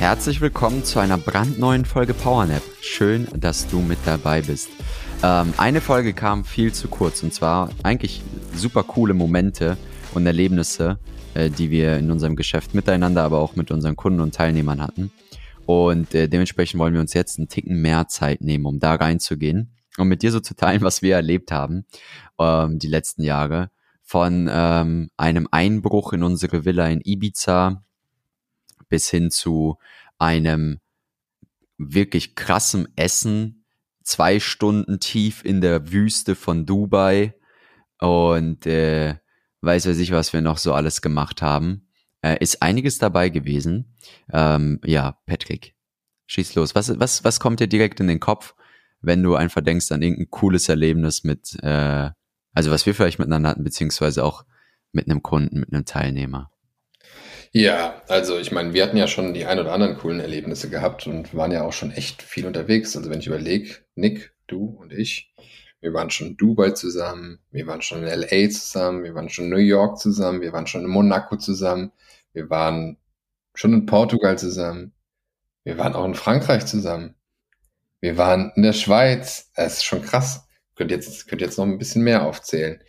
Herzlich willkommen zu einer brandneuen Folge PowerNap. Schön, dass du mit dabei bist. Ähm, eine Folge kam viel zu kurz und zwar eigentlich super coole Momente und Erlebnisse, äh, die wir in unserem Geschäft miteinander, aber auch mit unseren Kunden und Teilnehmern hatten. Und äh, dementsprechend wollen wir uns jetzt einen Ticken mehr Zeit nehmen, um da reinzugehen und mit dir so zu teilen, was wir erlebt haben ähm, die letzten Jahre. Von ähm, einem Einbruch in unsere Villa in Ibiza bis hin zu einem wirklich krassen Essen, zwei Stunden tief in der Wüste von Dubai und äh, weiß weiß ich, was wir noch so alles gemacht haben. Äh, ist einiges dabei gewesen. Ähm, ja, Patrick, schieß los. Was, was, was kommt dir direkt in den Kopf, wenn du einfach denkst an irgendein cooles Erlebnis mit, äh, also was wir vielleicht miteinander hatten, beziehungsweise auch mit einem Kunden, mit einem Teilnehmer? Ja, also ich meine, wir hatten ja schon die ein oder anderen coolen Erlebnisse gehabt und waren ja auch schon echt viel unterwegs. Also wenn ich überlege, Nick, du und ich, wir waren schon in Dubai zusammen, wir waren schon in LA zusammen, wir waren schon in New York zusammen, wir waren schon in Monaco zusammen, wir waren schon in Portugal zusammen, wir waren auch in Frankreich zusammen, wir waren in der Schweiz. Das ist schon krass. Könnt jetzt, könnt jetzt noch ein bisschen mehr aufzählen.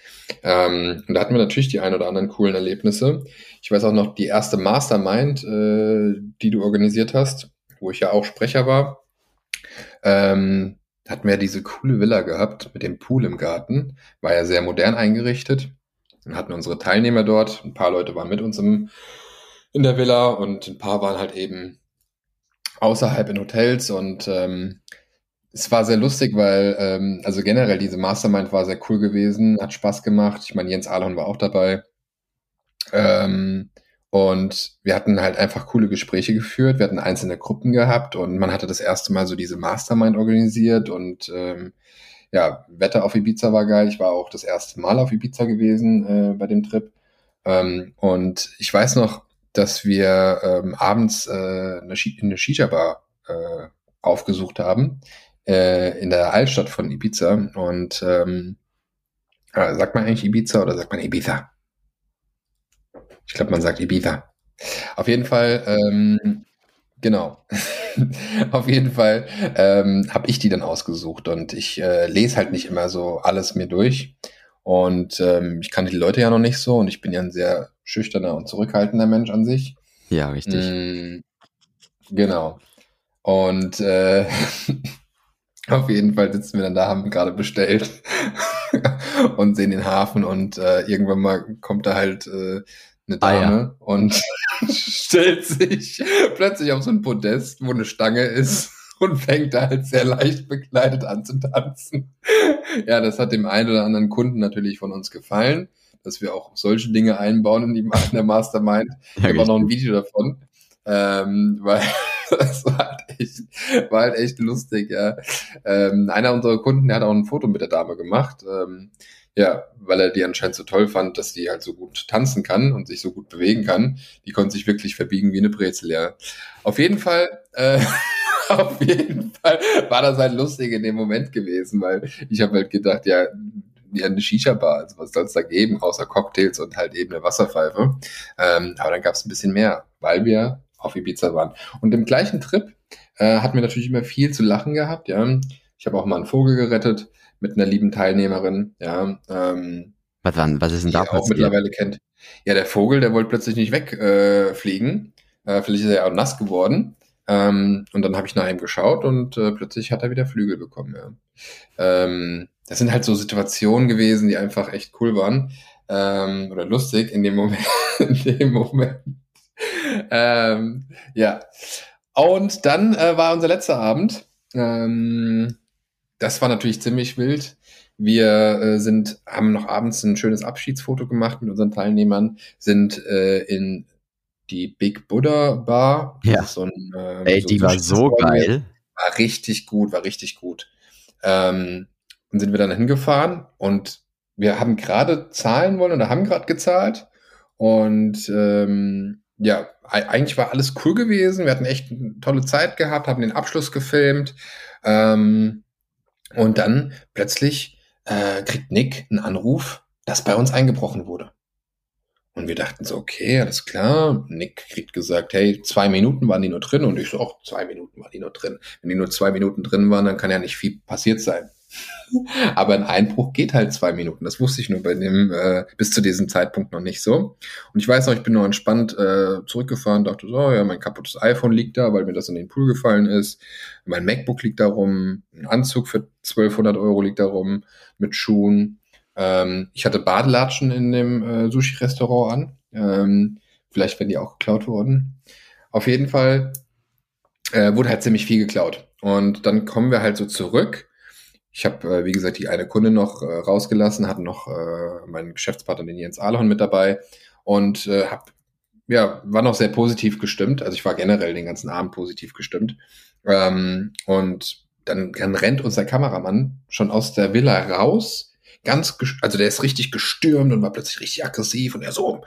Ähm, und da hatten wir natürlich die ein oder anderen coolen Erlebnisse. Ich weiß auch noch die erste Mastermind, äh, die du organisiert hast, wo ich ja auch Sprecher war. Ähm, hatten wir diese coole Villa gehabt mit dem Pool im Garten. War ja sehr modern eingerichtet. Dann hatten unsere Teilnehmer dort. Ein paar Leute waren mit uns im, in der Villa und ein paar waren halt eben außerhalb in Hotels und ähm, es war sehr lustig, weil, ähm, also generell diese Mastermind war sehr cool gewesen, hat Spaß gemacht. Ich meine, Jens Alon war auch dabei. Ähm, und wir hatten halt einfach coole Gespräche geführt. Wir hatten einzelne Gruppen gehabt und man hatte das erste Mal so diese Mastermind organisiert und ähm, ja, Wetter auf Ibiza war geil. Ich war auch das erste Mal auf Ibiza gewesen äh, bei dem Trip. Ähm, und ich weiß noch, dass wir ähm, abends äh, eine, eine Shisha-Bar äh, aufgesucht haben äh, in der Altstadt von Ibiza. Und ähm, äh, sagt man eigentlich Ibiza oder sagt man Ibiza? Ich glaube, man sagt Ibiza. Auf jeden Fall, ähm, genau. Auf jeden Fall ähm, habe ich die dann ausgesucht und ich äh, lese halt nicht immer so alles mir durch. Und ähm, ich kannte die Leute ja noch nicht so und ich bin ja ein sehr schüchterner und zurückhaltender Mensch an sich. Ja, richtig. Mm, genau. Und äh, Auf jeden Fall sitzen wir dann da, haben gerade bestellt und sehen den Hafen und äh, irgendwann mal kommt da halt äh, eine Dame ah, ja. und stellt sich plötzlich auf so ein Podest, wo eine Stange ist und fängt da halt sehr leicht bekleidet an zu tanzen. ja, das hat dem einen oder anderen Kunden natürlich von uns gefallen, dass wir auch solche Dinge einbauen in, die, in der Mastermind. Ja, ich habe auch noch ein Video davon, ähm, weil das war halt echt, war halt echt lustig, ja. Ähm, einer unserer Kunden, der hat auch ein Foto mit der Dame gemacht. Ähm, ja, weil er die anscheinend so toll fand, dass die halt so gut tanzen kann und sich so gut bewegen kann. Die konnte sich wirklich verbiegen wie eine Brezel, ja. Auf jeden Fall, äh, auf jeden Fall war das halt lustig in dem Moment gewesen, weil ich habe halt gedacht, ja, ja eine Shisha-Bar, also was soll es da geben, außer Cocktails und halt eben eine Wasserpfeife. Ähm, aber dann gab es ein bisschen mehr, weil wir auf Ibiza waren. Und im gleichen Trip äh, hatten wir natürlich immer viel zu lachen gehabt, ja. Ich habe auch mal einen Vogel gerettet mit einer lieben Teilnehmerin, ja. Ähm, was, dann, was ist denn da passiert? auch mittlerweile kennt. Ja, der Vogel, der wollte plötzlich nicht wegfliegen. Äh, äh, vielleicht ist er ja auch nass geworden. Ähm, und dann habe ich nach ihm geschaut und äh, plötzlich hat er wieder Flügel bekommen. Ja. Ähm, das sind halt so Situationen gewesen, die einfach echt cool waren ähm, oder lustig in dem Moment. in dem Moment ähm, ja. Und dann äh, war unser letzter Abend. Ähm, das war natürlich ziemlich wild. Wir äh, sind, haben noch abends ein schönes Abschiedsfoto gemacht mit unseren Teilnehmern, sind äh, in die Big Buddha Bar. Ja. So ein, äh, Ey, so die war so geil. War richtig gut, war richtig gut. Ähm, und sind wir dann hingefahren und wir haben gerade zahlen wollen oder haben gerade gezahlt. Und ähm, ja, eigentlich war alles cool gewesen. Wir hatten echt eine tolle Zeit gehabt, haben den Abschluss gefilmt. Ähm, und dann plötzlich äh, kriegt Nick einen Anruf, dass bei uns eingebrochen wurde. Und wir dachten so, okay, alles klar. Nick kriegt gesagt, hey, zwei Minuten waren die nur drin. Und ich so, auch zwei Minuten waren die nur drin. Wenn die nur zwei Minuten drin waren, dann kann ja nicht viel passiert sein. Aber ein Einbruch geht halt zwei Minuten. Das wusste ich nur bei dem äh, bis zu diesem Zeitpunkt noch nicht so. Und ich weiß noch, ich bin nur entspannt äh, zurückgefahren, dachte so, ja, mein kaputtes iPhone liegt da, weil mir das in den Pool gefallen ist. Mein MacBook liegt da rum, ein Anzug für 1200 Euro liegt da rum mit Schuhen. Ähm, ich hatte Badelatschen in dem äh, Sushi-Restaurant an. Ähm, vielleicht werden die auch geklaut worden. Auf jeden Fall äh, wurde halt ziemlich viel geklaut. Und dann kommen wir halt so zurück ich habe, äh, wie gesagt, die eine Kunde noch äh, rausgelassen, hatte noch äh, meinen Geschäftspartner, den Jens Ahlhorn, mit dabei und äh, hab, ja, war noch sehr positiv gestimmt. Also ich war generell den ganzen Abend positiv gestimmt. Ähm, und dann, dann rennt unser Kameramann schon aus der Villa raus, ganz, also der ist richtig gestürmt und war plötzlich richtig aggressiv und er so,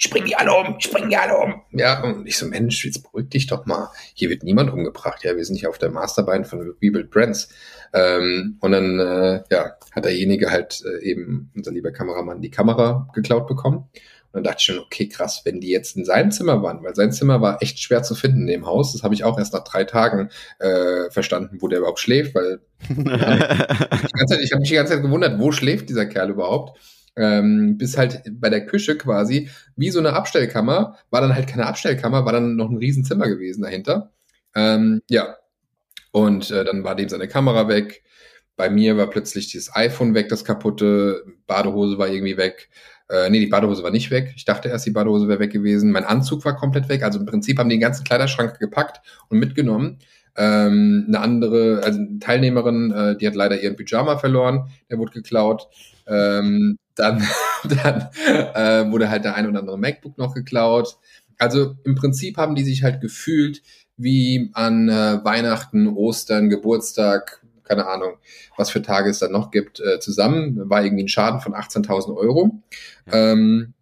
ich bring die alle um, ich bring die alle um. Ja, und ich so, Mensch, jetzt beruhig dich doch mal. Hier wird niemand umgebracht. Ja, wir sind hier auf der Masterbein von Rebuild Brands. Ähm, und dann, äh, ja, hat derjenige halt äh, eben, unser lieber Kameramann, die Kamera geklaut bekommen. Und dann dachte ich schon, okay, krass, wenn die jetzt in seinem Zimmer waren, weil sein Zimmer war echt schwer zu finden in dem Haus. Das habe ich auch erst nach drei Tagen äh, verstanden, wo der überhaupt schläft, weil ich, ich habe mich die ganze Zeit gewundert, wo schläft dieser Kerl überhaupt? Ähm, bis halt bei der Küche quasi wie so eine Abstellkammer, war dann halt keine Abstellkammer, war dann noch ein Riesenzimmer gewesen dahinter. Ähm, ja, und äh, dann war dem seine Kamera weg. Bei mir war plötzlich dieses iPhone weg, das kaputte, Badehose war irgendwie weg. Äh, nee, die Badehose war nicht weg. Ich dachte erst, die Badehose wäre weg gewesen. Mein Anzug war komplett weg. Also im Prinzip haben die den ganzen Kleiderschrank gepackt und mitgenommen. Ähm, eine andere, also eine Teilnehmerin, äh, die hat leider ihren Pyjama verloren, der wurde geklaut. Ähm, dann dann äh, wurde halt der ein oder andere MacBook noch geklaut. Also im Prinzip haben die sich halt gefühlt wie an äh, Weihnachten, Ostern, Geburtstag, keine Ahnung, was für Tage es dann noch gibt, äh, zusammen. War irgendwie ein Schaden von 18.000 Euro. Ja. Ähm,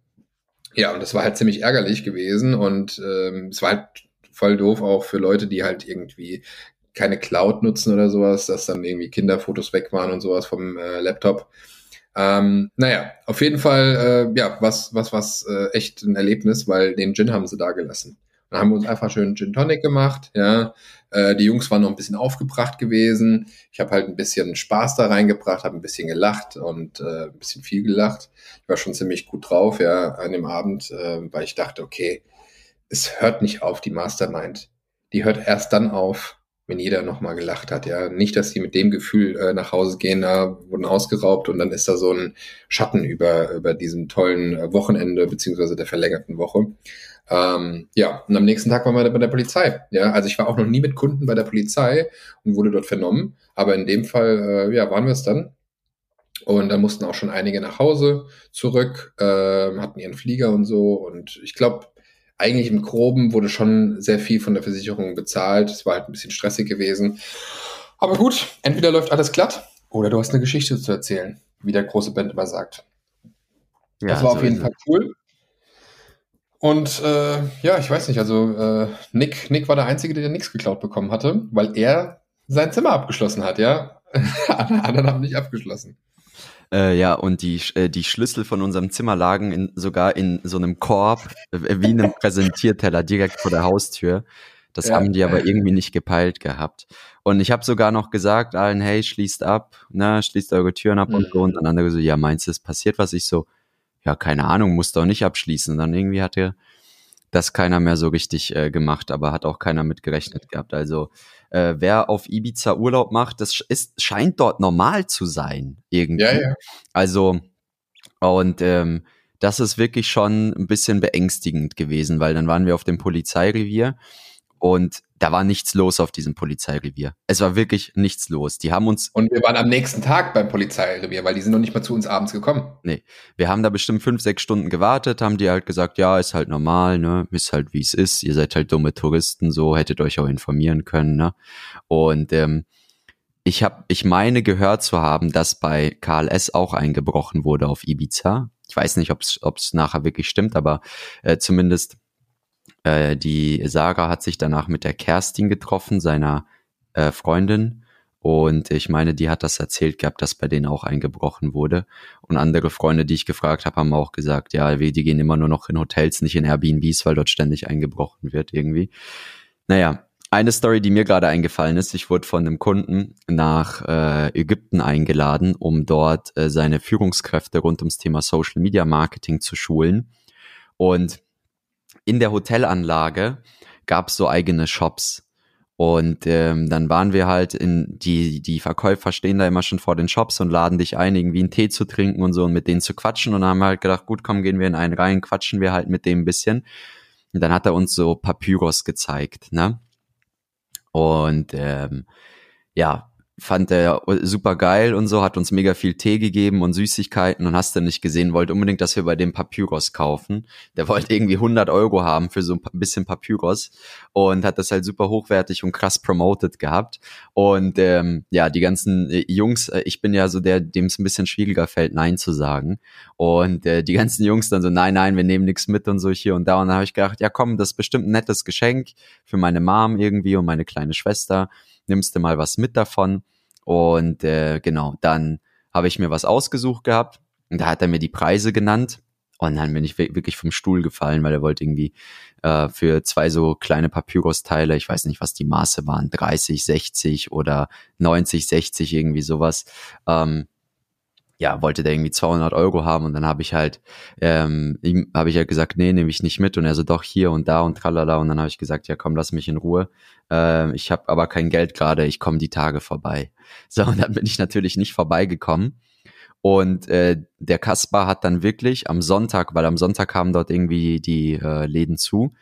ja, und das war halt ziemlich ärgerlich gewesen und ähm, es war halt voll doof auch für Leute, die halt irgendwie keine Cloud nutzen oder sowas, dass dann irgendwie Kinderfotos weg waren und sowas vom äh, Laptop. Ähm, naja, auf jeden Fall, äh, ja, was, was, was äh, echt ein Erlebnis, weil den Gin haben sie da gelassen. Dann haben wir uns einfach schön Gin Tonic gemacht, ja. Äh, die Jungs waren noch ein bisschen aufgebracht gewesen. Ich habe halt ein bisschen Spaß da reingebracht, habe ein bisschen gelacht und äh, ein bisschen viel gelacht. Ich war schon ziemlich gut drauf, ja, an dem Abend, äh, weil ich dachte, okay, es hört nicht auf, die Mastermind. Die hört erst dann auf, wenn jeder nochmal gelacht hat. Ja, nicht, dass die mit dem Gefühl äh, nach Hause gehen, da wurden ausgeraubt und dann ist da so ein Schatten über, über diesem tollen äh, Wochenende beziehungsweise der verlängerten Woche. Ähm, ja, und am nächsten Tag waren wir bei der Polizei. Ja, also ich war auch noch nie mit Kunden bei der Polizei und wurde dort vernommen, aber in dem Fall, äh, ja, waren wir es dann. Und da mussten auch schon einige nach Hause zurück, äh, hatten ihren Flieger und so. Und ich glaube, eigentlich im Groben wurde schon sehr viel von der Versicherung bezahlt. Es war halt ein bisschen stressig gewesen. Aber gut, entweder läuft alles glatt oder du hast eine Geschichte zu erzählen, wie der große Band immer sagt. Ja, das war so auf jeden Fall cool. Und äh, ja, ich weiß nicht, also äh, Nick, Nick war der Einzige, der nichts geklaut bekommen hatte, weil er sein Zimmer abgeschlossen hat, ja. Alle anderen haben nicht abgeschlossen. Äh, ja, und die, äh, die Schlüssel von unserem Zimmer lagen in, sogar in so einem Korb, äh, wie einem Präsentierteller, direkt vor der Haustür. Das ja. haben die aber irgendwie nicht gepeilt gehabt. Und ich habe sogar noch gesagt allen, hey, schließt ab, ne, schließt eure Türen ab mhm. und so. Und dann andere so, ja, meinst du, es passiert was? Ich so, ja, keine Ahnung, musst du auch nicht abschließen. Und dann irgendwie hatte das keiner mehr so richtig äh, gemacht, aber hat auch keiner mit gerechnet gehabt. Also äh, wer auf Ibiza Urlaub macht, das ist, scheint dort normal zu sein irgendwie. Ja, ja. Also und ähm, das ist wirklich schon ein bisschen beängstigend gewesen, weil dann waren wir auf dem Polizeirevier und da war nichts los auf diesem Polizeirevier. Es war wirklich nichts los. Die haben uns. Und wir waren am nächsten Tag beim Polizeirevier, weil die sind noch nicht mal zu uns abends gekommen. Nee. Wir haben da bestimmt fünf, sechs Stunden gewartet, haben die halt gesagt, ja, ist halt normal, ne? Ist halt wie es ist. Ihr seid halt dumme Touristen, so hättet euch auch informieren können, ne? Und ähm, ich habe, ich meine gehört zu haben, dass bei KLS auch eingebrochen wurde auf Ibiza. Ich weiß nicht, ob es nachher wirklich stimmt, aber äh, zumindest äh, die Sarah hat sich danach mit der Kerstin getroffen, seiner äh, Freundin. Und ich meine, die hat das erzählt gehabt, dass bei denen auch eingebrochen wurde. Und andere Freunde, die ich gefragt habe, haben auch gesagt, ja, die gehen immer nur noch in Hotels, nicht in Airbnbs, weil dort ständig eingebrochen wird irgendwie. Naja, eine Story, die mir gerade eingefallen ist, ich wurde von einem Kunden nach äh, Ägypten eingeladen, um dort äh, seine Führungskräfte rund ums Thema Social Media Marketing zu schulen. Und in der Hotelanlage gab es so eigene Shops. Und ähm, dann waren wir halt in, die, die Verkäufer stehen da immer schon vor den Shops und laden dich ein, irgendwie einen Tee zu trinken und so und mit denen zu quatschen. Und dann haben wir halt gedacht, gut, komm, gehen wir in einen rein, quatschen wir halt mit dem ein bisschen. Und dann hat er uns so Papyrus gezeigt, ne? Und ähm, ja, fand er super geil und so, hat uns mega viel Tee gegeben und Süßigkeiten und hast du nicht gesehen, wollte unbedingt, dass wir bei dem Papyrus kaufen. Der wollte irgendwie 100 Euro haben für so ein bisschen Papyrus und hat das halt super hochwertig und krass promoted gehabt. Und ähm, ja, die ganzen äh, Jungs, äh, ich bin ja so der, dem es ein bisschen schwieriger fällt, Nein zu sagen. Und äh, die ganzen Jungs dann so, nein, nein, wir nehmen nichts mit und so hier und da. Und dann habe ich gedacht, ja komm, das ist bestimmt ein nettes Geschenk für meine Mom irgendwie und meine kleine Schwester nimmst du mal was mit davon. Und äh, genau, dann habe ich mir was ausgesucht gehabt und da hat er mir die Preise genannt. Und dann bin ich wirklich vom Stuhl gefallen, weil er wollte irgendwie äh, für zwei so kleine Papyrus-Teile, ich weiß nicht, was die Maße waren, 30, 60 oder 90, 60, irgendwie sowas. Ähm, ja, wollte der irgendwie 200 Euro haben und dann habe ich halt, ähm, ihm habe ich halt gesagt, nee, nehme ich nicht mit. Und er so doch hier und da und tralala. Und dann habe ich gesagt, ja komm, lass mich in Ruhe. Ähm, ich habe aber kein Geld gerade, ich komme die Tage vorbei. So und dann bin ich natürlich nicht vorbeigekommen. Und äh, der Kaspar hat dann wirklich am Sonntag, weil am Sonntag kamen dort irgendwie die äh, Läden zu,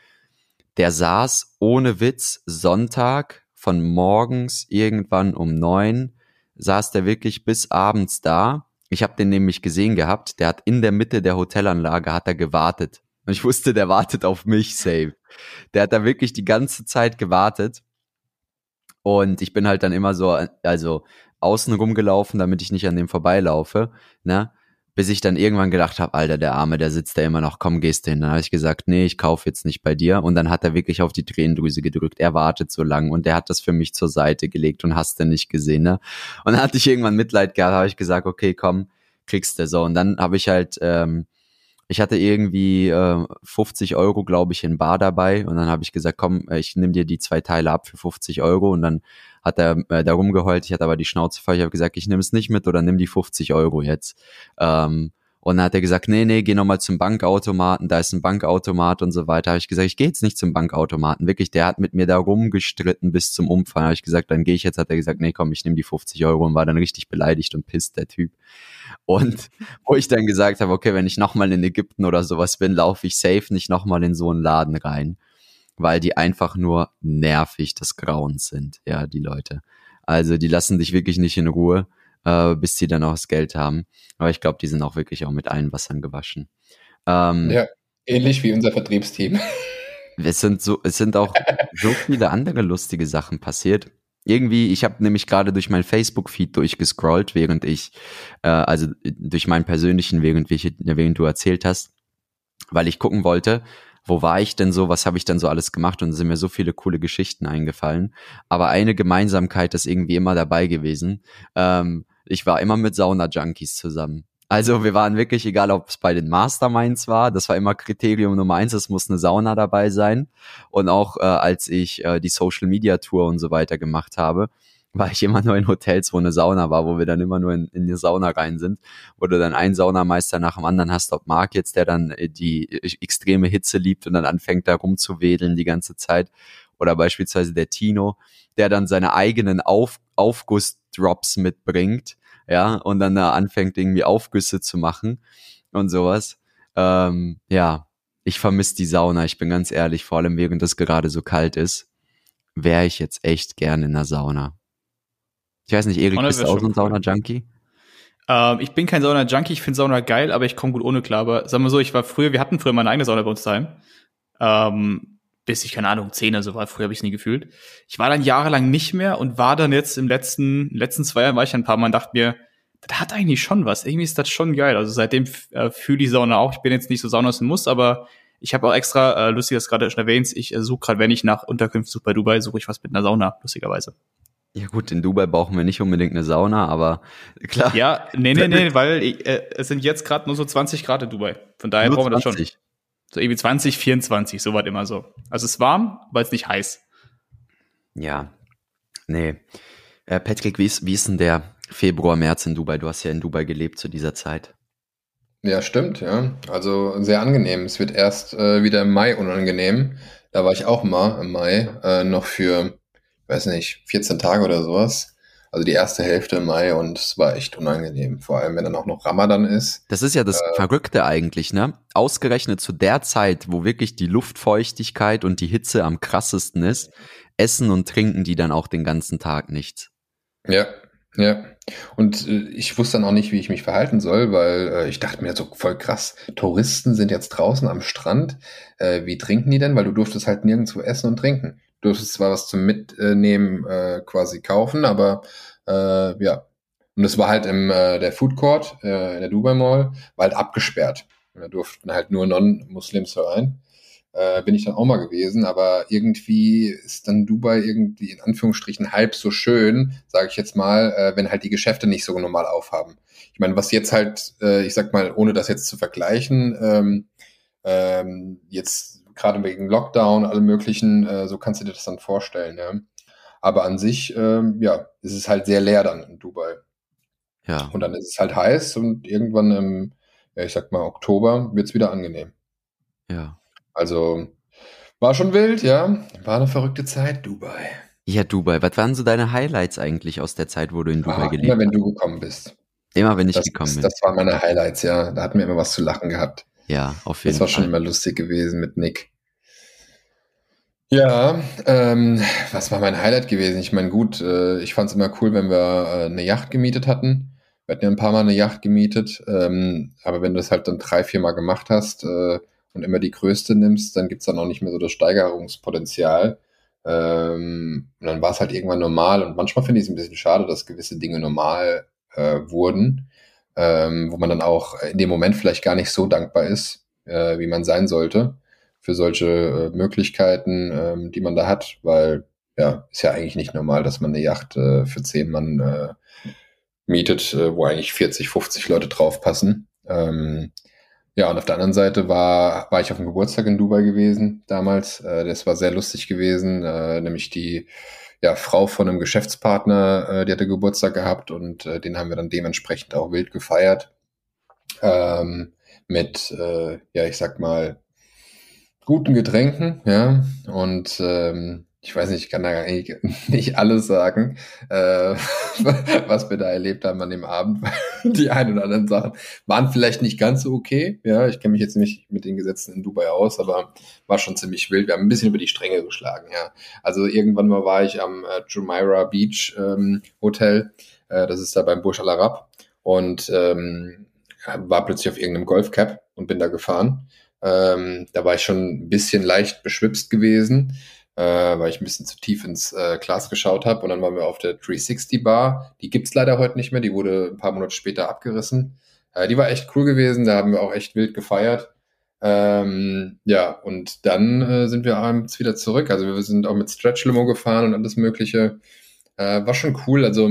der saß ohne Witz Sonntag von morgens irgendwann um neun saß der wirklich bis abends da ich habe den nämlich gesehen gehabt, der hat in der Mitte der Hotelanlage hat er gewartet. Und ich wusste, der wartet auf mich, safe. Der hat da wirklich die ganze Zeit gewartet. Und ich bin halt dann immer so, also außen rumgelaufen, damit ich nicht an dem vorbeilaufe, ne? Bis ich dann irgendwann gedacht habe, Alter, der Arme, der sitzt da immer noch, komm, gehst du hin. Dann habe ich gesagt, nee, ich kaufe jetzt nicht bei dir. Und dann hat er wirklich auf die Tränendrüse gedrückt. Er wartet so lang und der hat das für mich zur Seite gelegt und hast du nicht gesehen, ne? Und dann hatte ich irgendwann Mitleid gehabt, habe ich gesagt, okay, komm, kriegst du so. Und dann habe ich halt, ähm, ich hatte irgendwie äh, 50 Euro, glaube ich, in Bar dabei. Und dann habe ich gesagt, komm, ich nehme dir die zwei Teile ab für 50 Euro. Und dann hat er äh, da rumgeheult, ich hatte aber die Schnauze voll, ich habe gesagt, ich nehme es nicht mit oder nimm die 50 Euro jetzt. Ähm, und dann hat er gesagt, nee, nee, geh nochmal zum Bankautomaten, da ist ein Bankautomat und so weiter. Habe ich gesagt, ich gehe jetzt nicht zum Bankautomaten. Wirklich, der hat mit mir da rumgestritten bis zum Umfallen. Habe ich gesagt, dann gehe ich jetzt. Hat er gesagt, nee, komm, ich nehme die 50 Euro und war dann richtig beleidigt und pisst, der Typ. Und wo ich dann gesagt habe, okay, wenn ich nochmal in Ägypten oder sowas bin, laufe ich safe nicht nochmal in so einen Laden rein weil die einfach nur nervig des Grauens sind, ja, die Leute. Also die lassen dich wirklich nicht in Ruhe, äh, bis sie dann auch das Geld haben. Aber ich glaube, die sind auch wirklich auch mit allen Wassern gewaschen. Ähm, ja, ähnlich wie unser Vertriebsteam. Es sind so, es sind auch so viele andere lustige Sachen passiert. Irgendwie, ich habe nämlich gerade durch mein Facebook-Feed durchgescrollt, während ich, äh, also durch meinen persönlichen, während, während du erzählt hast, weil ich gucken wollte, wo war ich denn so, was habe ich denn so alles gemacht und sind mir so viele coole Geschichten eingefallen. Aber eine Gemeinsamkeit ist irgendwie immer dabei gewesen. Ähm, ich war immer mit Sauna-Junkies zusammen. Also wir waren wirklich, egal ob es bei den Masterminds war, das war immer Kriterium Nummer eins, es muss eine Sauna dabei sein. Und auch äh, als ich äh, die Social Media Tour und so weiter gemacht habe, war ich immer nur in Hotels, wo eine Sauna war, wo wir dann immer nur in, in die Sauna rein sind, wo du dann einen Saunameister nach dem anderen hast, ob Mark jetzt, der dann äh, die äh, extreme Hitze liebt und dann anfängt da rumzuwedeln die ganze Zeit, oder beispielsweise der Tino, der dann seine eigenen Auf Aufgussdrops mitbringt, ja, und dann da anfängt irgendwie Aufgüsse zu machen und sowas. Ähm, ja, ich vermisse die Sauna, ich bin ganz ehrlich, vor allem während es gerade so kalt ist wäre ich jetzt echt gerne in der Sauna. Ich weiß nicht, Erik, bist du auch so ein Sauna-Junkie? Ähm, ich bin kein Sauna-Junkie, ich finde Sauna geil, aber ich komme gut ohne klar. Aber sagen wir so, ich war früher, wir hatten früher meine eigene Sauna bei uns daheim. Ähm, bis ich, keine Ahnung, zehn oder so war, früher habe ich es nie gefühlt. Ich war dann jahrelang nicht mehr und war dann jetzt im letzten, letzten zwei Jahren war ich ein paar Mal und dachte mir, das hat eigentlich schon was. Irgendwie ist das schon geil. Also seitdem äh, fühle ich Sauna auch. Ich bin jetzt nicht so Saunas Muss, aber ich habe auch extra, äh, lustig, dass gerade schon erwähnt, ich äh, suche gerade, wenn ich nach Unterkünften suche bei Dubai, suche ich was mit einer Sauna, lustigerweise. Ja gut, in Dubai brauchen wir nicht unbedingt eine Sauna, aber klar. Ja, nee, nee, nee, weil äh, es sind jetzt gerade nur so 20 Grad in Dubai. Von daher nur brauchen wir das schon. So irgendwie 20, 24, so weit immer so. Also es ist warm, weil es nicht heiß. Ja, nee. Äh, Patrick, wie ist, wie ist denn der Februar, März in Dubai? Du hast ja in Dubai gelebt zu dieser Zeit. Ja, stimmt, ja. Also sehr angenehm. Es wird erst äh, wieder im Mai unangenehm. Da war ich auch mal im Mai, äh, noch für, weiß nicht, 14 Tage oder sowas. Also die erste Hälfte im Mai und es war echt unangenehm. Vor allem, wenn dann auch noch Ramadan ist. Das ist ja das äh, Verrückte eigentlich, ne? Ausgerechnet zu der Zeit, wo wirklich die Luftfeuchtigkeit und die Hitze am krassesten ist, essen und trinken die dann auch den ganzen Tag nichts. Ja, ja. Und äh, ich wusste dann auch nicht, wie ich mich verhalten soll, weil äh, ich dachte mir so voll krass, Touristen sind jetzt draußen am Strand. Äh, wie trinken die denn? Weil du durftest halt nirgendwo essen und trinken. Du durftest zwar was zum Mitnehmen äh, quasi kaufen, aber äh, ja. Und es war halt im äh, der Food Court äh, in der Dubai Mall, war halt abgesperrt. Und da durften halt nur Non-Muslims rein äh, bin ich dann auch mal gewesen, aber irgendwie ist dann Dubai irgendwie in Anführungsstrichen halb so schön, sage ich jetzt mal, äh, wenn halt die Geschäfte nicht so normal aufhaben. Ich meine, was jetzt halt, äh, ich sag mal, ohne das jetzt zu vergleichen, ähm, ähm, jetzt gerade wegen Lockdown, alle möglichen, äh, so kannst du dir das dann vorstellen, ja. Aber an sich, ähm, ja, ist es halt sehr leer dann in Dubai. Ja. Und dann ist es halt heiß und irgendwann im, ja, ich sag mal, Oktober wird's wieder angenehm. Ja. Also war schon wild, ja. War eine verrückte Zeit, Dubai. Ja, Dubai. Was waren so deine Highlights eigentlich aus der Zeit, wo du in Dubai ah, gelebt hast? Immer wenn du gekommen bist. Immer wenn ich das, gekommen bin. Das waren meine Highlights, ja. Da hatten wir immer was zu lachen gehabt. Ja, auf jeden Fall. Das war Fall. schon immer lustig gewesen mit Nick. Ja, ähm, was war mein Highlight gewesen? Ich meine, gut, äh, ich fand es immer cool, wenn wir äh, eine Yacht gemietet hatten. Wir hatten ja ein paar Mal eine Yacht gemietet, ähm, aber wenn du das halt dann drei, vier Mal gemacht hast, äh, und immer die größte nimmst, dann gibt's dann auch nicht mehr so das Steigerungspotenzial. Ähm, und dann war es halt irgendwann normal. Und manchmal finde ich es ein bisschen schade, dass gewisse Dinge normal äh, wurden, ähm, wo man dann auch in dem Moment vielleicht gar nicht so dankbar ist, äh, wie man sein sollte für solche äh, Möglichkeiten, ähm, die man da hat, weil ja, ist ja eigentlich nicht normal, dass man eine Yacht äh, für zehn Mann äh, mietet, äh, wo eigentlich 40, 50 Leute draufpassen. Ähm, ja, und auf der anderen Seite war, war ich auf dem Geburtstag in Dubai gewesen damals. Äh, das war sehr lustig gewesen, äh, nämlich die ja, Frau von einem Geschäftspartner, äh, die hatte Geburtstag gehabt und äh, den haben wir dann dementsprechend auch wild gefeiert. Ähm, mit, äh, ja, ich sag mal, guten Getränken, ja, und ähm, ich weiß nicht, ich kann da eigentlich nicht alles sagen, äh, was wir da erlebt haben an dem Abend. Die ein oder anderen Sachen waren vielleicht nicht ganz so okay. Ja, ich kenne mich jetzt nicht mit den Gesetzen in Dubai aus, aber war schon ziemlich wild. Wir haben ein bisschen über die Stränge geschlagen, ja. Also irgendwann mal war ich am äh, Jumeirah Beach ähm, Hotel. Äh, das ist da beim Burj Al Arab und ähm, war plötzlich auf irgendeinem Golfcap und bin da gefahren. Ähm, da war ich schon ein bisschen leicht beschwipst gewesen äh, weil ich ein bisschen zu tief ins äh, Glas geschaut habe. Und dann waren wir auf der 360 Bar. Die gibt's leider heute nicht mehr. Die wurde ein paar Monate später abgerissen. Äh, die war echt cool gewesen. Da haben wir auch echt wild gefeiert. Ähm, ja, und dann äh, sind wir abends wieder zurück. Also wir sind auch mit Stretch Limo gefahren und alles Mögliche. Äh, war schon cool. Also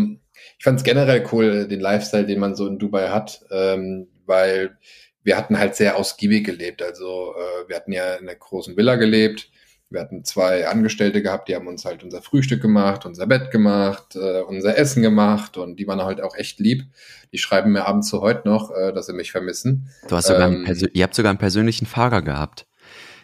ich fand es generell cool, den Lifestyle, den man so in Dubai hat, ähm, weil wir hatten halt sehr ausgiebig gelebt. Also äh, wir hatten ja in einer großen Villa gelebt wir hatten zwei Angestellte gehabt, die haben uns halt unser Frühstück gemacht, unser Bett gemacht, äh, unser Essen gemacht und die waren halt auch echt lieb. Die schreiben mir abends zu heute noch, äh, dass sie mich vermissen. Du hast sogar ähm, ihr habt sogar einen persönlichen Fahrer gehabt.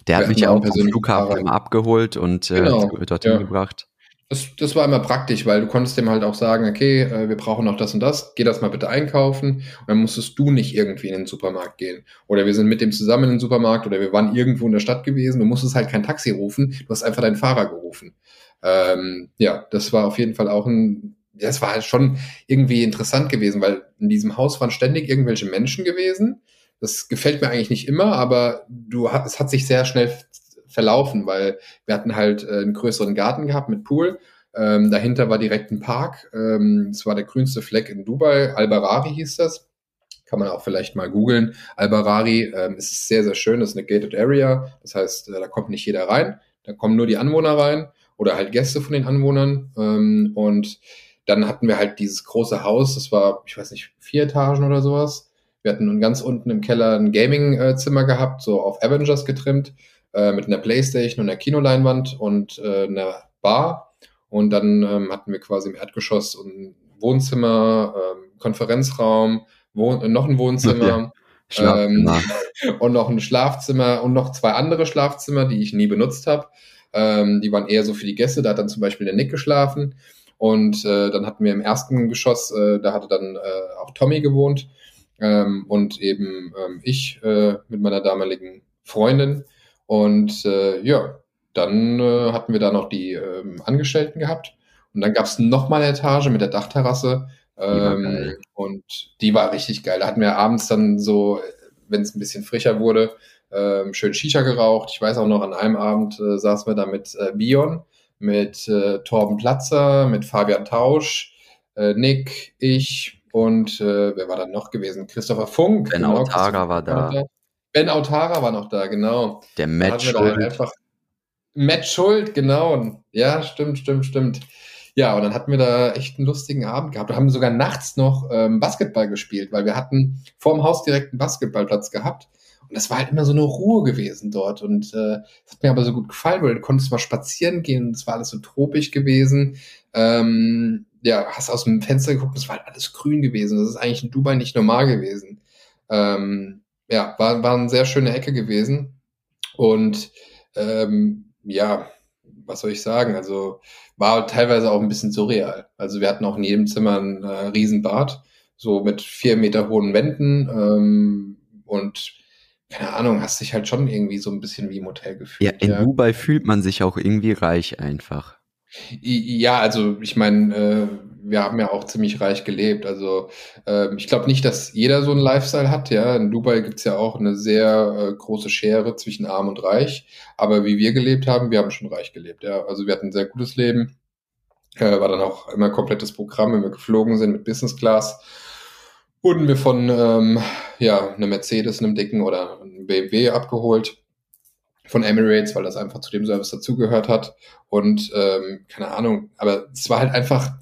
Der hat mich ja auch am Flughafen immer abgeholt und äh, genau, dorthin ja. gebracht. Das, das war immer praktisch, weil du konntest dem halt auch sagen, okay, äh, wir brauchen noch das und das, geh das mal bitte einkaufen. Und dann musstest du nicht irgendwie in den Supermarkt gehen. Oder wir sind mit dem zusammen in den Supermarkt oder wir waren irgendwo in der Stadt gewesen. Du musstest halt kein Taxi rufen, du hast einfach deinen Fahrer gerufen. Ähm, ja, das war auf jeden Fall auch ein, ja, es war halt schon irgendwie interessant gewesen, weil in diesem Haus waren ständig irgendwelche Menschen gewesen. Das gefällt mir eigentlich nicht immer, aber du, es hat sich sehr schnell verlaufen, weil wir hatten halt äh, einen größeren Garten gehabt mit Pool. Ähm, dahinter war direkt ein Park. Ähm, es war der grünste Fleck in Dubai. Al-Barari hieß das. Kann man auch vielleicht mal googeln. Al-Barari ähm, ist sehr, sehr schön. Das ist eine gated area. Das heißt, äh, da kommt nicht jeder rein. Da kommen nur die Anwohner rein oder halt Gäste von den Anwohnern. Ähm, und dann hatten wir halt dieses große Haus. Das war, ich weiß nicht, vier Etagen oder sowas. Wir hatten ganz unten im Keller ein Gaming-Zimmer gehabt, so auf Avengers getrimmt äh, mit einer Playstation und einer Kinoleinwand und äh, einer Bar. Und dann ähm, hatten wir quasi im Erdgeschoss ein Wohnzimmer, ähm, Konferenzraum, Wohn äh, noch ein Wohnzimmer. Ja. Ähm, und noch ein Schlafzimmer und noch zwei andere Schlafzimmer, die ich nie benutzt habe. Ähm, die waren eher so für die Gäste. Da hat dann zum Beispiel der Nick geschlafen. Und äh, dann hatten wir im ersten Geschoss, äh, da hatte dann äh, auch Tommy gewohnt ähm, und eben ähm, ich äh, mit meiner damaligen Freundin. Und äh, ja, dann äh, hatten wir da noch die ähm, Angestellten gehabt. Und dann gab es nochmal eine Etage mit der Dachterrasse. Ähm, die und die war richtig geil. Da hatten wir abends dann so, wenn es ein bisschen frischer wurde, ähm, schön Shisha geraucht. Ich weiß auch noch, an einem Abend äh, saßen wir da mit äh, Bion, mit äh, Torben Platzer, mit Fabian Tausch, äh, Nick, ich und äh, wer war dann noch gewesen? Christopher Funk. Ben genau, Autara war da. Ben Autara war noch da, genau. Der Matt Schuld. Einfach Matt Schuld, genau. Ja, stimmt, stimmt, stimmt. Ja, und dann hatten wir da echt einen lustigen Abend gehabt. Wir haben sogar nachts noch ähm, Basketball gespielt, weil wir hatten vor dem Haus direkt einen Basketballplatz gehabt. Und das war halt immer so eine Ruhe gewesen dort. Und äh, das hat mir aber so gut gefallen, weil du konntest mal spazieren gehen und es war alles so tropisch gewesen. Ähm, ja, hast aus dem Fenster geguckt, es war halt alles grün gewesen. Das ist eigentlich in Dubai nicht normal gewesen. Ähm, ja, war, war eine sehr schöne Ecke gewesen. Und ähm, ja, was soll ich sagen? Also war teilweise auch ein bisschen surreal. Also wir hatten auch in jedem Zimmer ein äh, Riesenbad, so mit vier Meter hohen Wänden ähm, und keine Ahnung, hast dich halt schon irgendwie so ein bisschen wie im Hotel gefühlt. Ja, in ja. Dubai fühlt man sich auch irgendwie reich einfach. Ja, also ich meine, äh, wir haben ja auch ziemlich reich gelebt. Also äh, ich glaube nicht, dass jeder so einen Lifestyle hat. Ja, in Dubai gibt's ja auch eine sehr äh, große Schere zwischen Arm und Reich. Aber wie wir gelebt haben, wir haben schon reich gelebt. Ja, also wir hatten ein sehr gutes Leben. Äh, war dann auch immer komplettes Programm, wenn wir geflogen sind mit Business Class. Wurden wir von ähm, ja einer Mercedes, einem dicken oder einem BMW abgeholt von Emirates, weil das einfach zu dem Service dazugehört hat. Und ähm, keine Ahnung, aber es war halt einfach,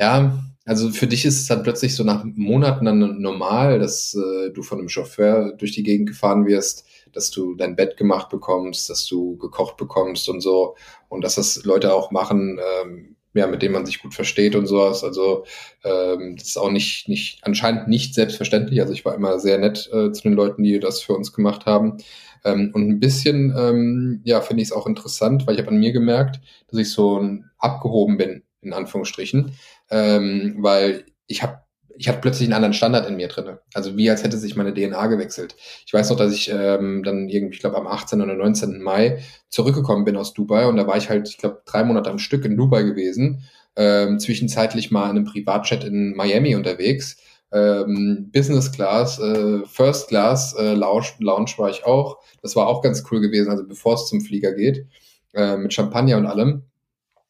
ja, also für dich ist es dann plötzlich so nach Monaten dann normal, dass äh, du von einem Chauffeur durch die Gegend gefahren wirst, dass du dein Bett gemacht bekommst, dass du gekocht bekommst und so. Und dass das Leute auch machen, ähm, ja, mit denen man sich gut versteht und sowas. Also ähm, das ist auch nicht, nicht, anscheinend nicht selbstverständlich. Also ich war immer sehr nett äh, zu den Leuten, die das für uns gemacht haben. Ähm, und ein bisschen, ähm, ja, finde ich es auch interessant, weil ich habe an mir gemerkt, dass ich so abgehoben bin, in Anführungsstrichen, ähm, weil ich habe ich hatte plötzlich einen anderen Standard in mir drinne. Also wie als hätte sich meine DNA gewechselt. Ich weiß noch, dass ich ähm, dann irgendwie, ich glaube am 18. oder 19. Mai zurückgekommen bin aus Dubai und da war ich halt, ich glaube, drei Monate am Stück in Dubai gewesen, ähm, zwischenzeitlich mal in einem Privatchat in Miami unterwegs ähm, Business Class, äh, First Class äh, Lounge, Lounge war ich auch. Das war auch ganz cool gewesen, also bevor es zum Flieger geht, äh, mit Champagner und allem.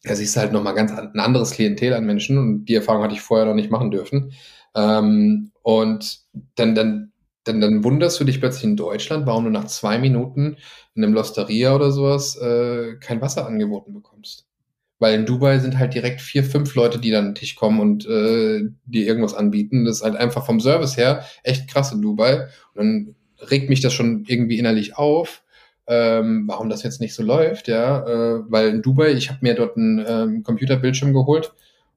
Da siehst du halt nochmal ganz an, ein anderes Klientel an Menschen und die Erfahrung hatte ich vorher noch nicht machen dürfen. Ähm, und dann, dann, dann, dann wunderst du dich plötzlich in Deutschland, warum du nach zwei Minuten in einem Losteria oder sowas äh, kein Wasser angeboten bekommst. Weil in Dubai sind halt direkt vier, fünf Leute, die dann an den Tisch kommen und äh, dir irgendwas anbieten. Das ist halt einfach vom Service her echt krass in Dubai. Und dann regt mich das schon irgendwie innerlich auf, ähm, warum das jetzt nicht so läuft, ja. Äh, weil in Dubai, ich habe mir dort einen ähm, Computerbildschirm geholt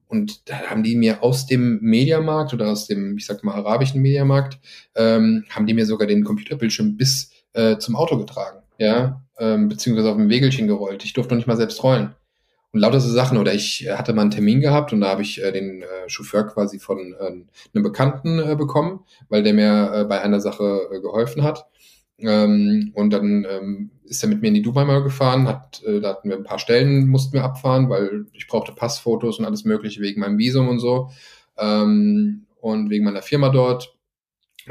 und da haben die mir aus dem Mediamarkt oder aus dem, ich sag mal, arabischen Mediamarkt, ähm, haben die mir sogar den Computerbildschirm bis äh, zum Auto getragen, ja, ähm, beziehungsweise auf dem Wegelchen gerollt. Ich durfte noch nicht mal selbst rollen. Und lauter so Sachen. Oder ich hatte mal einen Termin gehabt und da habe ich äh, den äh, Chauffeur quasi von äh, einem Bekannten äh, bekommen, weil der mir äh, bei einer Sache äh, geholfen hat. Ähm, und dann ähm, ist er mit mir in die Dubai mal gefahren, hat, äh, da hatten wir ein paar Stellen, mussten wir abfahren, weil ich brauchte Passfotos und alles mögliche wegen meinem Visum und so. Ähm, und wegen meiner Firma dort.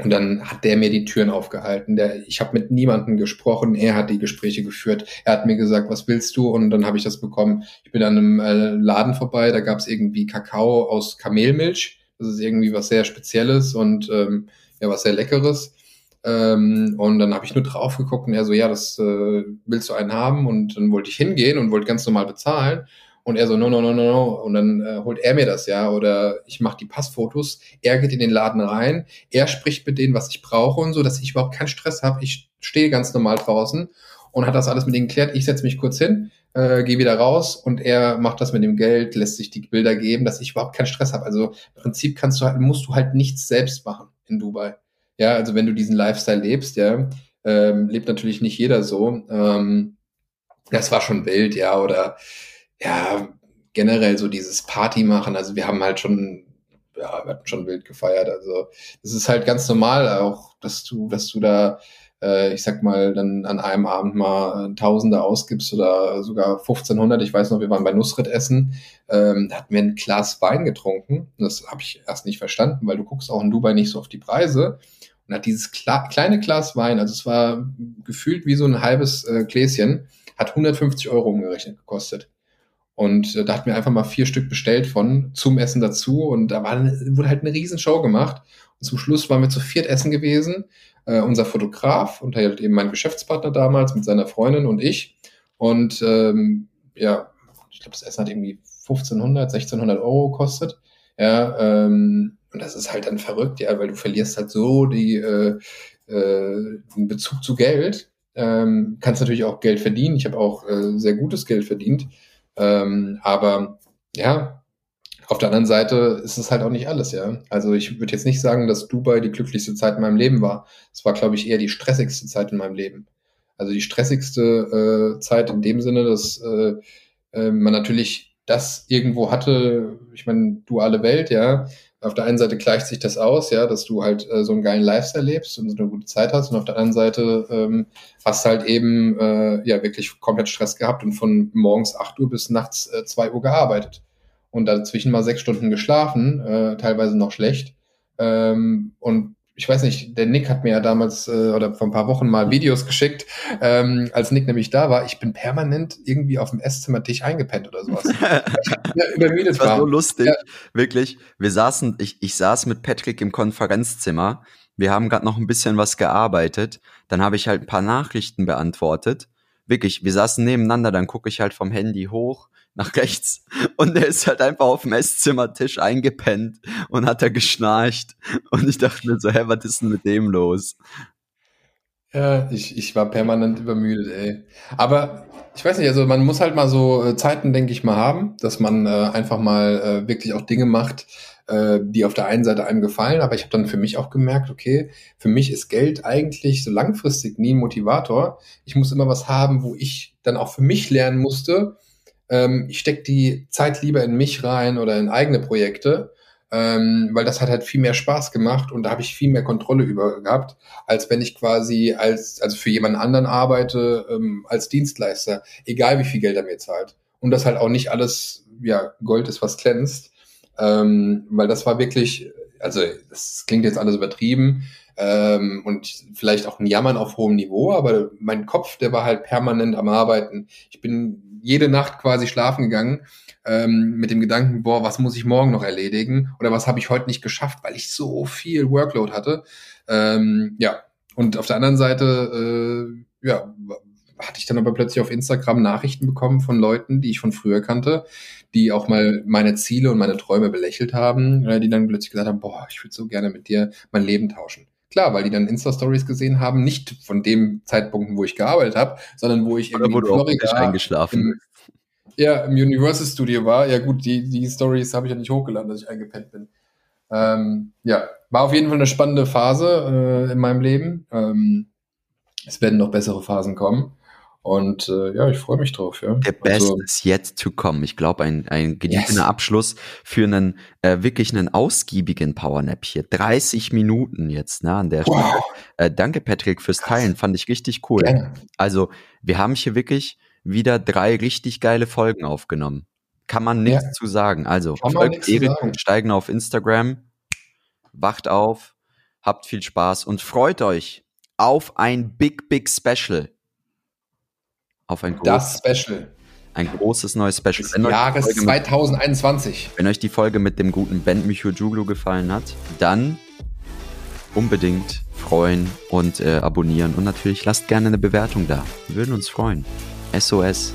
Und dann hat der mir die Türen aufgehalten. Der, ich habe mit niemandem gesprochen, er hat die Gespräche geführt. Er hat mir gesagt, was willst du? Und dann habe ich das bekommen. Ich bin an einem äh, Laden vorbei, da gab es irgendwie Kakao aus Kamelmilch. Das ist irgendwie was sehr Spezielles und ähm, ja, was sehr Leckeres. Ähm, und dann habe ich nur drauf geguckt und er so, ja, das äh, willst du einen haben? Und dann wollte ich hingehen und wollte ganz normal bezahlen. Und er so, no, no, no, no, no. Und dann äh, holt er mir das, ja. Oder ich mache die Passfotos. Er geht in den Laden rein. Er spricht mit denen, was ich brauche und so, dass ich überhaupt keinen Stress habe. Ich stehe ganz normal draußen und hat das alles mit denen geklärt. Ich setze mich kurz hin, äh, gehe wieder raus und er macht das mit dem Geld, lässt sich die Bilder geben, dass ich überhaupt keinen Stress habe. Also im Prinzip kannst du halt, musst du halt nichts selbst machen in Dubai. Ja, also wenn du diesen Lifestyle lebst, ja, ähm, lebt natürlich nicht jeder so. Ähm, das war schon wild, ja, oder ja, generell so dieses Party machen. Also wir haben halt schon, ja, wir hatten schon wild gefeiert. Also das ist halt ganz normal auch, dass du, dass du da, ich sag mal, dann an einem Abend mal Tausende ausgibst oder sogar 1500. Ich weiß noch, wir waren bei Nusret essen, ähm, da hatten wir ein Glas Wein getrunken. Das habe ich erst nicht verstanden, weil du guckst auch in Dubai nicht so auf die Preise und hat dieses Kla kleine Glas Wein, also es war gefühlt wie so ein halbes äh, Gläschen, hat 150 Euro umgerechnet gekostet. Und äh, da hatten wir einfach mal vier Stück bestellt von zum Essen dazu. Und da war, wurde halt eine riesen Show gemacht. Und zum Schluss waren wir zu viert essen gewesen. Äh, unser Fotograf und halt eben mein Geschäftspartner damals mit seiner Freundin und ich. Und ähm, ja, ich glaube, das Essen hat irgendwie 1500, 1600 Euro gekostet. Ja, ähm, und das ist halt dann verrückt, ja, weil du verlierst halt so die, äh, äh, den Bezug zu Geld. Ähm, kannst natürlich auch Geld verdienen. Ich habe auch äh, sehr gutes Geld verdient. Ähm, aber ja, auf der anderen Seite ist es halt auch nicht alles, ja. Also ich würde jetzt nicht sagen, dass Dubai die glücklichste Zeit in meinem Leben war. Es war, glaube ich, eher die stressigste Zeit in meinem Leben. Also die stressigste äh, Zeit in dem Sinne, dass äh, äh, man natürlich das irgendwo hatte, ich meine, duale Welt, ja, auf der einen Seite gleicht sich das aus, ja, dass du halt äh, so einen geilen Lifestyle lebst und so eine gute Zeit hast und auf der anderen Seite ähm, hast halt eben äh, ja wirklich komplett Stress gehabt und von morgens 8 Uhr bis nachts äh, 2 Uhr gearbeitet und dazwischen mal sechs Stunden geschlafen, äh, teilweise noch schlecht ähm, und ich weiß nicht, der Nick hat mir ja damals äh, oder vor ein paar Wochen mal Videos geschickt, ähm, als Nick nämlich da war. Ich bin permanent irgendwie auf dem Esszimmertisch eingepennt oder sowas. ich übermüdet das war. war so lustig, ja. wirklich. Wir saßen, ich, ich saß mit Patrick im Konferenzzimmer. Wir haben gerade noch ein bisschen was gearbeitet. Dann habe ich halt ein paar Nachrichten beantwortet. Wirklich, wir saßen nebeneinander, dann gucke ich halt vom Handy hoch nach rechts und er ist halt einfach auf dem Esszimmertisch eingepennt und hat da geschnarcht und ich dachte mir so, hä, was ist denn mit dem los? Ja, ich, ich war permanent übermüdet, ey. Aber ich weiß nicht, also man muss halt mal so äh, Zeiten, denke ich mal, haben, dass man äh, einfach mal äh, wirklich auch Dinge macht, äh, die auf der einen Seite einem gefallen, aber ich habe dann für mich auch gemerkt, okay, für mich ist Geld eigentlich so langfristig nie ein Motivator. Ich muss immer was haben, wo ich dann auch für mich lernen musste, ähm, ich stecke die Zeit lieber in mich rein oder in eigene Projekte, ähm, weil das hat halt viel mehr Spaß gemacht und da habe ich viel mehr Kontrolle über gehabt, als wenn ich quasi als, also für jemanden anderen arbeite, ähm, als Dienstleister, egal wie viel Geld er mir zahlt. Und das halt auch nicht alles, ja, Gold ist, was glänzt, ähm, weil das war wirklich, also das klingt jetzt alles übertrieben, ähm, und vielleicht auch ein Jammern auf hohem Niveau, aber mein Kopf, der war halt permanent am Arbeiten. Ich bin jede Nacht quasi schlafen gegangen ähm, mit dem Gedanken, boah, was muss ich morgen noch erledigen oder was habe ich heute nicht geschafft, weil ich so viel Workload hatte. Ähm, ja, und auf der anderen Seite, äh, ja, hatte ich dann aber plötzlich auf Instagram Nachrichten bekommen von Leuten, die ich von früher kannte, die auch mal meine Ziele und meine Träume belächelt haben, äh, die dann plötzlich gesagt haben, boah, ich würde so gerne mit dir mein Leben tauschen. Klar, weil die dann Insta-Stories gesehen haben, nicht von dem Zeitpunkt, wo ich gearbeitet habe, sondern wo ich irgendwie wo in Florida eingeschlafen im, ja, im Universal Studio war. Ja gut, die, die Stories habe ich ja nicht hochgeladen, dass ich eingepennt bin. Ähm, ja, war auf jeden Fall eine spannende Phase äh, in meinem Leben. Ähm, es werden noch bessere Phasen kommen. Und äh, ja, ich freue mich drauf. Ja. Der Best also, is yet to come. Ich glaube, ein, ein genießender yes. Abschluss für einen äh, wirklich einen ausgiebigen Powernap hier. 30 Minuten jetzt ne, an der Stelle. Wow. Äh, danke, Patrick, fürs Teilen. Fand ich richtig cool. Gerne. Also, wir haben hier wirklich wieder drei richtig geile Folgen aufgenommen. Kann man nichts ja. zu sagen. Also, Kann folgt Erik und steigen auf Instagram. Wacht auf, habt viel Spaß und freut euch auf ein Big, Big Special auf ein großes, das Special. Ein großes neues Special. Des Jahres 2021. Mit, wenn euch die Folge mit dem guten Ben Juglu gefallen hat, dann unbedingt freuen und äh, abonnieren. Und natürlich lasst gerne eine Bewertung da. Wir würden uns freuen. SOS.